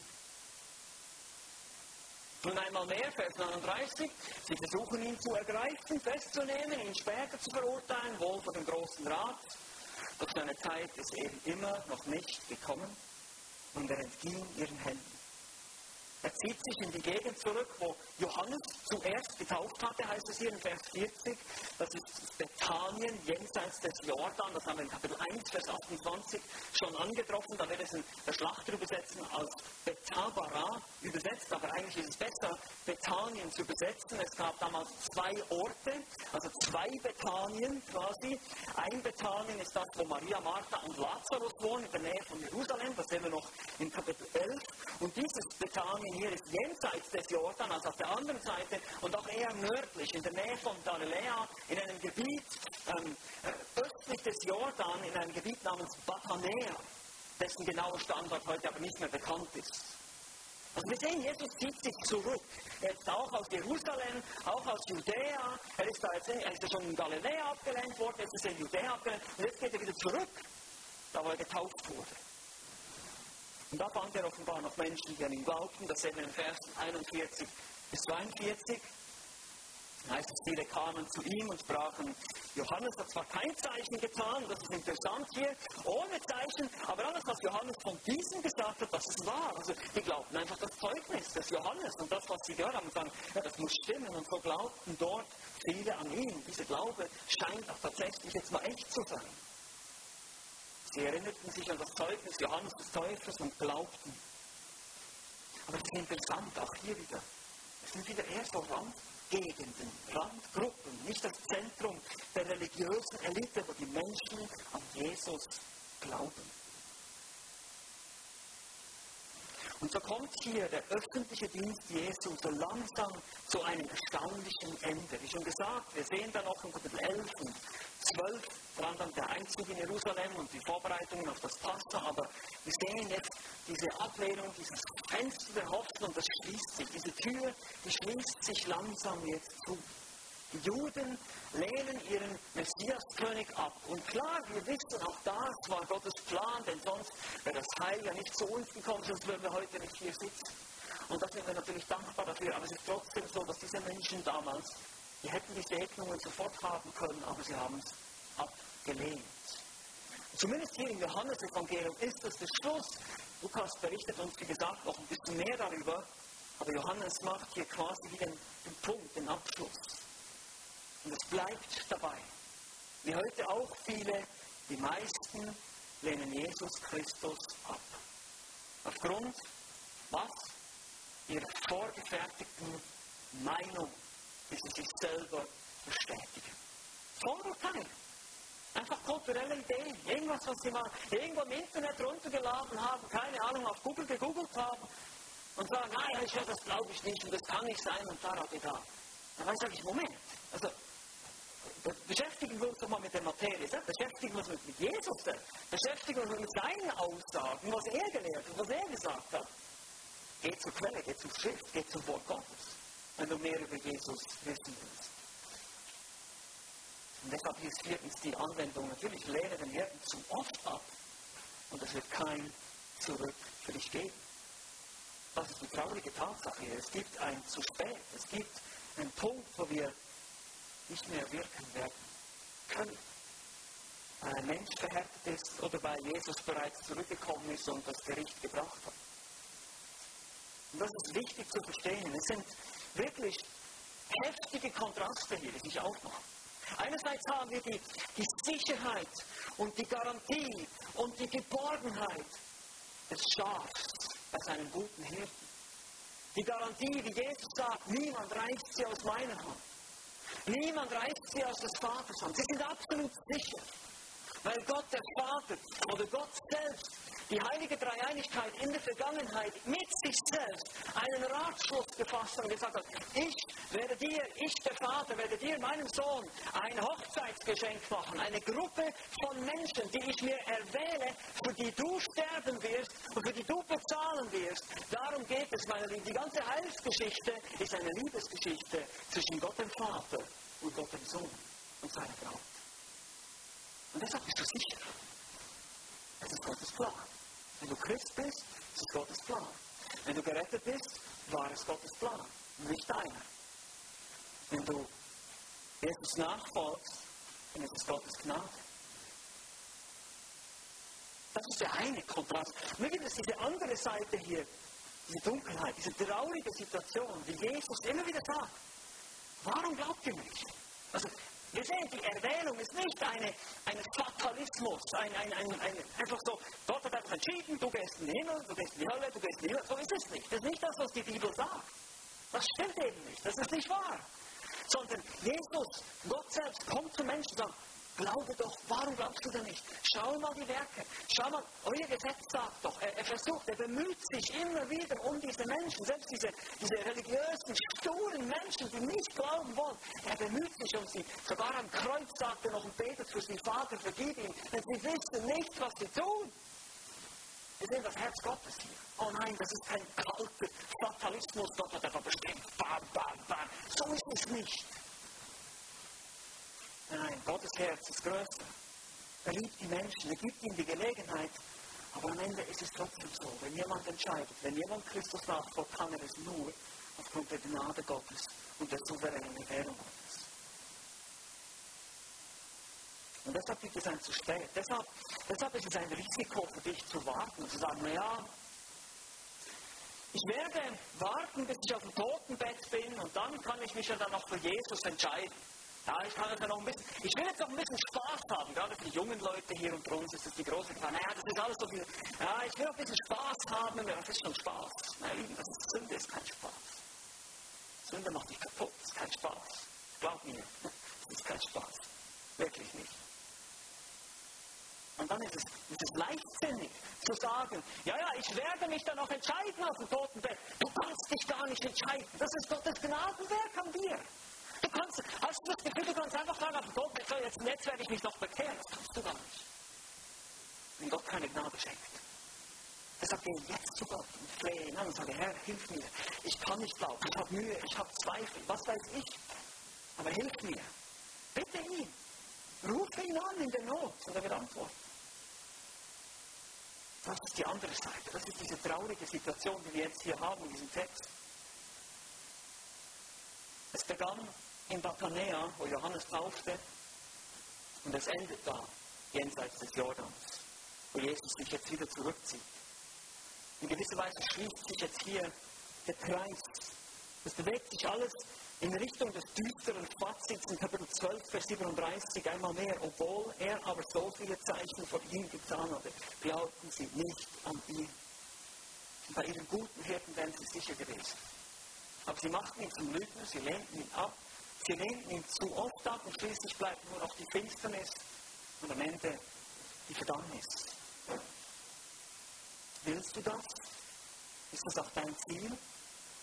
Nun einmal mehr, Vers 39, sie versuchen ihn zu ergreifen, festzunehmen, ihn später zu verurteilen, wohl vor dem großen Rat. Doch seine Zeit ist eben immer noch nicht gekommen und er entging ihren Händen. Er zieht sich in die Gegend zurück, wo Johannes zuerst getauft hatte, heißt es hier in Vers 40. Das ist Bethanien, jenseits des Jordan. Das haben wir in Kapitel 1, Vers 28 schon angetroffen. Da wird es in der Schlacht übersetzen als Betabara übersetzt, aber eigentlich ist es besser, Bethanien zu übersetzen. Es gab damals zwei Orte, also zwei Bethanien quasi. Ein Bethanien ist das, wo Maria, Martha und Lazarus wohnen, in der Nähe von Jerusalem. Das sehen wir noch in Kapitel 11. Und dieses Bethanien hier ist jenseits des Jordan, also auf der anderen Seite und auch eher nördlich, in der Nähe von Galiläa, in einem Gebiet ähm, äh, östlich des Jordan, in einem Gebiet namens Bathanea, dessen genauer Standort heute aber nicht mehr bekannt ist. Also wir sehen, Jesus zieht sich zurück. Er ist auch aus Jerusalem, auch aus Judäa. Er ist, da jetzt, er ist schon in Galiläa abgelenkt worden, jetzt ist er in Judäa abgelenkt und jetzt geht er wieder zurück, da wo er getauft wurde. Und da fand er offenbar noch Menschen, die an ihn glaubten. Das sehen wir in Versen 41 bis 42. heißt es, viele kamen zu ihm und sprachen, Johannes hat zwar kein Zeichen getan, das ist interessant hier, ohne Zeichen, aber alles, was Johannes von diesem gesagt hat, das ist wahr. Also die glaubten einfach das Zeugnis des Johannes und das, was sie gehört haben, und sagen, ja, das muss stimmen. Und so glaubten dort viele an ihn. Dieser Glaube scheint auch tatsächlich jetzt mal echt zu sein. Sie erinnerten sich an das Zeugnis Johannes des Täufers und glaubten. Aber es ist interessant, auch hier wieder. Es sind wieder eher so Randgegenden, Randgruppen, nicht das Zentrum der religiösen Elite, wo die Menschen an Jesus glauben. Und so kommt hier der öffentliche Dienst Jesu so langsam zu einem erstaunlichen Ende. Wie schon gesagt, wir sehen da noch in Kapitel 11 und 12 vor allem der Einzug in Jerusalem und die Vorbereitungen auf das Passa, aber wir sehen jetzt diese Ablehnung, dieses Fenster der Hoffnung, das schließt sich. Diese Tür, die schließt sich langsam jetzt zu. Die Juden lehnen ihren Messiaskönig ab. Und klar, wir wissen, auch das war Gottes Plan, denn sonst wäre das Heil ja nicht zu uns gekommen, sonst würden wir heute nicht hier sitzen. Und da sind wir natürlich dankbar dafür. Aber es ist trotzdem so, dass diese Menschen damals, die hätten die Segnungen sofort haben können, aber sie haben es abgelehnt. Zumindest hier im Johannesevangelium ist das der Schluss. Lukas berichtet uns, wie gesagt, noch ein bisschen mehr darüber. Aber Johannes macht hier quasi wieder den, den Punkt, den Abschluss. Und es bleibt dabei. Wie heute auch viele, die meisten lehnen Jesus Christus ab. Aufgrund was? Ihrer vorgefertigten Meinung, die sie sich selber bestätigen. Vorurteil. Einfach kulturelle Ideen. Irgendwas, was sie mal irgendwo im Internet runtergeladen haben, keine Ahnung, auf Google gegoogelt haben und sagen, ich, das glaube ich nicht und das kann nicht sein und da, da, da. Dann sage ich, Moment, also beschäftigen wir uns doch mal mit der Materie, beschäftigen wir uns mit Jesus, beschäftigen wir uns mit seinen Aussagen, was er gelehrt hat, was er gesagt hat. Geh zur Quelle, geh zur Schrift, geh zum Wort Gottes, wenn du mehr über Jesus wissen willst. Und deshalb ist viertens die Anwendung. Natürlich lehne den Herrn zu oft ab und es wird kein Zurück für dich geben. Das ist die traurige Tatsache. Es gibt ein zu spät. Es gibt einen Punkt, wo wir nicht mehr wirken werden können. Weil ein Mensch verhärtet ist oder weil Jesus bereits zurückgekommen ist und das Gericht gebracht hat. Und das ist wichtig zu verstehen. Es sind wirklich heftige Kontraste hier, die sich aufmachen. Einerseits haben wir die, die Sicherheit und die Garantie und die Geborgenheit des Schafs bei seinem guten Hirten. Die Garantie, wie Jesus sagt, niemand reißt sie aus meiner Hand. Niemand reißt sie aus des Vaters Hand. Sie sind absolut sicher. Weil Gott der Vater oder Gott selbst die heilige Dreieinigkeit in der Vergangenheit mit sich selbst einen Ratschluss gefasst hat und gesagt hat, ich werde dir, ich der Vater, werde dir, meinem Sohn, ein Hochzeitsgeschenk machen, eine Gruppe von Menschen, die ich mir erwähle, für die du sterben wirst und für die du bezahlen wirst. Darum geht es, meine Lieben. Die ganze Heilsgeschichte ist eine Liebesgeschichte zwischen Gott dem Vater und Gott dem Sohn und seiner Braut. Und deshalb bist du sicher. Es ist Gottes Plan. Wenn du Christ bist, ist es Gottes Plan. Wenn du gerettet bist, war es Gottes Plan, nicht deiner. Wenn du Jesus nachfolgst, dann ist es Gottes Gnade. Das ist der eine Kontrast. Gibt es diese andere Seite hier, diese Dunkelheit, diese traurige Situation, wie Jesus immer wieder sagt, warum glaubt ihr nicht? Also wir sehen, die Erwählung ist nicht eine, ein Fatalismus, ein, ein, ein, ein, einfach so, Gott hat einfach entschieden, du gehst in den Himmel, du gehst in die Hölle, du gehst in die Hölle. So ist es nicht. Das ist nicht das, was die Bibel sagt. Das stimmt eben nicht. Das ist nicht wahr. Sondern Jesus, Gott selbst, kommt zu Menschen und sagt, Glaube doch, warum glaubst du denn nicht? Schau mal die Werke. Schau mal, euer Gesetz sagt doch, er, er, versucht, er bemüht sich immer wieder um diese Menschen, selbst diese, diese religiösen, sturen Menschen, die nicht glauben wollen. Er bemüht sich um sie. Sogar am Kreuz sagt er noch und betet für sie, Vater, vergib ihm, denn sie wissen nicht, was sie tun. Wir sehen das Herz Gottes hier. Oh nein, das ist kein kalter Fatalismus, Gott hat einfach bestimmt. Bam, bam, bam. So ist es nicht. Nein, Gottes Herz ist größer. Er liebt die Menschen, er gibt ihnen die Gelegenheit. Aber am Ende ist es trotzdem so, wenn jemand entscheidet, wenn jemand Christus nachfolgt, kann er es nur aufgrund der Gnade Gottes und der souveränen Währung Gottes. Und deshalb gibt es ein zu spät. Deshalb, deshalb ist es ein Risiko für dich zu warten und zu sagen, naja, ich werde warten, bis ich auf dem Totenbett bin und dann kann ich mich ja dann noch für Jesus entscheiden. Ja, ich kann jetzt noch ein bisschen, ich will jetzt noch ein bisschen Spaß haben, gerade für die jungen Leute hier unter uns ist das die große Gefahr. Naja, das ist alles so viel, ja, ich will noch ein bisschen Spaß haben, das ist schon Spaß. Nein, das ist, Sünde ist kein Spaß. Sünde macht dich kaputt, das ist kein Spaß. Glaub mir, das ist kein Spaß. Wirklich nicht. Und dann ist es, ist es leichtsinnig zu sagen, ja, ja, ich werde mich dann noch entscheiden auf dem Totenbett. Du kannst dich gar nicht entscheiden. Das ist Gottes Gnadenwerk an dir. Kannst, hast du das Gefühl, du kannst einfach sagen, auf Gott, jetzt, jetzt werde ich mich noch bekehren. Das kannst du gar nicht. Wenn Gott keine Gnade schenkt. Deshalb gehe jetzt zu Gott und flehe ihn an und sage, Herr, hilf mir. Ich kann nicht glauben, ich habe Mühe, ich habe Zweifel, was weiß ich. Aber hilf mir. Bitte ihn. Rufe ihn an in der Not und er wird antworten. Das ist die andere Seite. Das ist diese traurige Situation, die wir jetzt hier haben in diesem Text. Es begann in Bethania, wo Johannes taufte, und es endet da, jenseits des Jordans, wo Jesus sich jetzt wieder zurückzieht. In gewisser Weise schließt sich jetzt hier der Kreis. Es bewegt sich alles in Richtung des düsteren Fazits in Kapitel 12, Vers 37 einmal mehr. Obwohl er aber so viele Zeichen von ihm getan hatte, glaubten sie nicht an ihn. Und bei ihren guten Hirten wären sie sicher gewesen. Aber sie machten ihn zum Lügner, sie lehnten ihn ab, Lehnten ihn zu oft ab und schließlich bleibt nur noch die Finsternis und am Ende die Verdammnis. Willst du das? Ist das auch dein Ziel?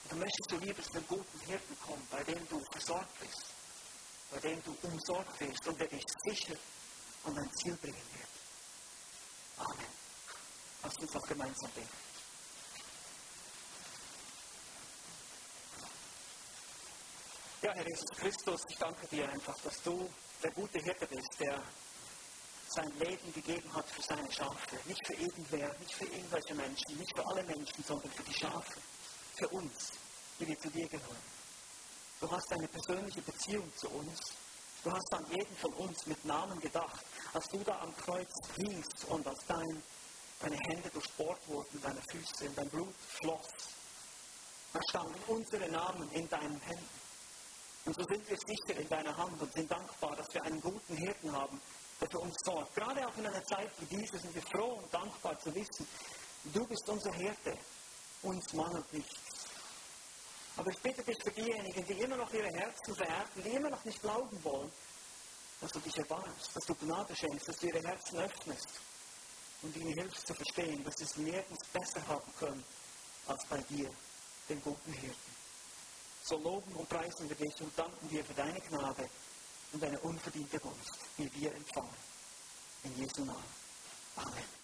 Oder möchtest du lieber zu einem guten Hirten kommen, bei dem du versorgt bist, bei dem du umsorgt wirst und der dich sicher an dein Ziel bringen wird? Amen. Lass uns auch gemeinsam beten. Ja, Herr Jesus Christus, ich danke dir einfach, dass du der gute Hirte bist, der sein Leben gegeben hat für seine Schafe. Nicht für irgendwer, nicht für irgendwelche Menschen, nicht für alle Menschen, sondern für die Schafe. Für uns, die wir zu dir gehören. Du hast eine persönliche Beziehung zu uns. Du hast an jeden von uns mit Namen gedacht, als du da am Kreuz hingst und als dein, deine Hände durchbohrt wurden, deine Füße, in dein Blut floss. Da standen unsere Namen in deinen Händen. Und so sind wir sicher in deiner Hand und sind dankbar, dass wir einen guten Hirten haben, der für uns sorgt. Gerade auch in einer Zeit wie diese sind wir froh und dankbar zu wissen, du bist unser Hirte, uns mangelt nichts. Aber ich bitte dich für diejenigen, die immer noch ihre Herzen verhärten, die immer noch nicht glauben wollen, dass du dich erbarmst, dass du Gnade schenkst, dass du ihre Herzen öffnest und ihnen hilfst zu verstehen, dass sie es nirgends besser haben können als bei dir, dem guten Hirten. So loben und preisen wir dich und danken dir für deine Gnade und deine unverdiente Gunst, die wir empfangen. In Jesu Namen. Amen.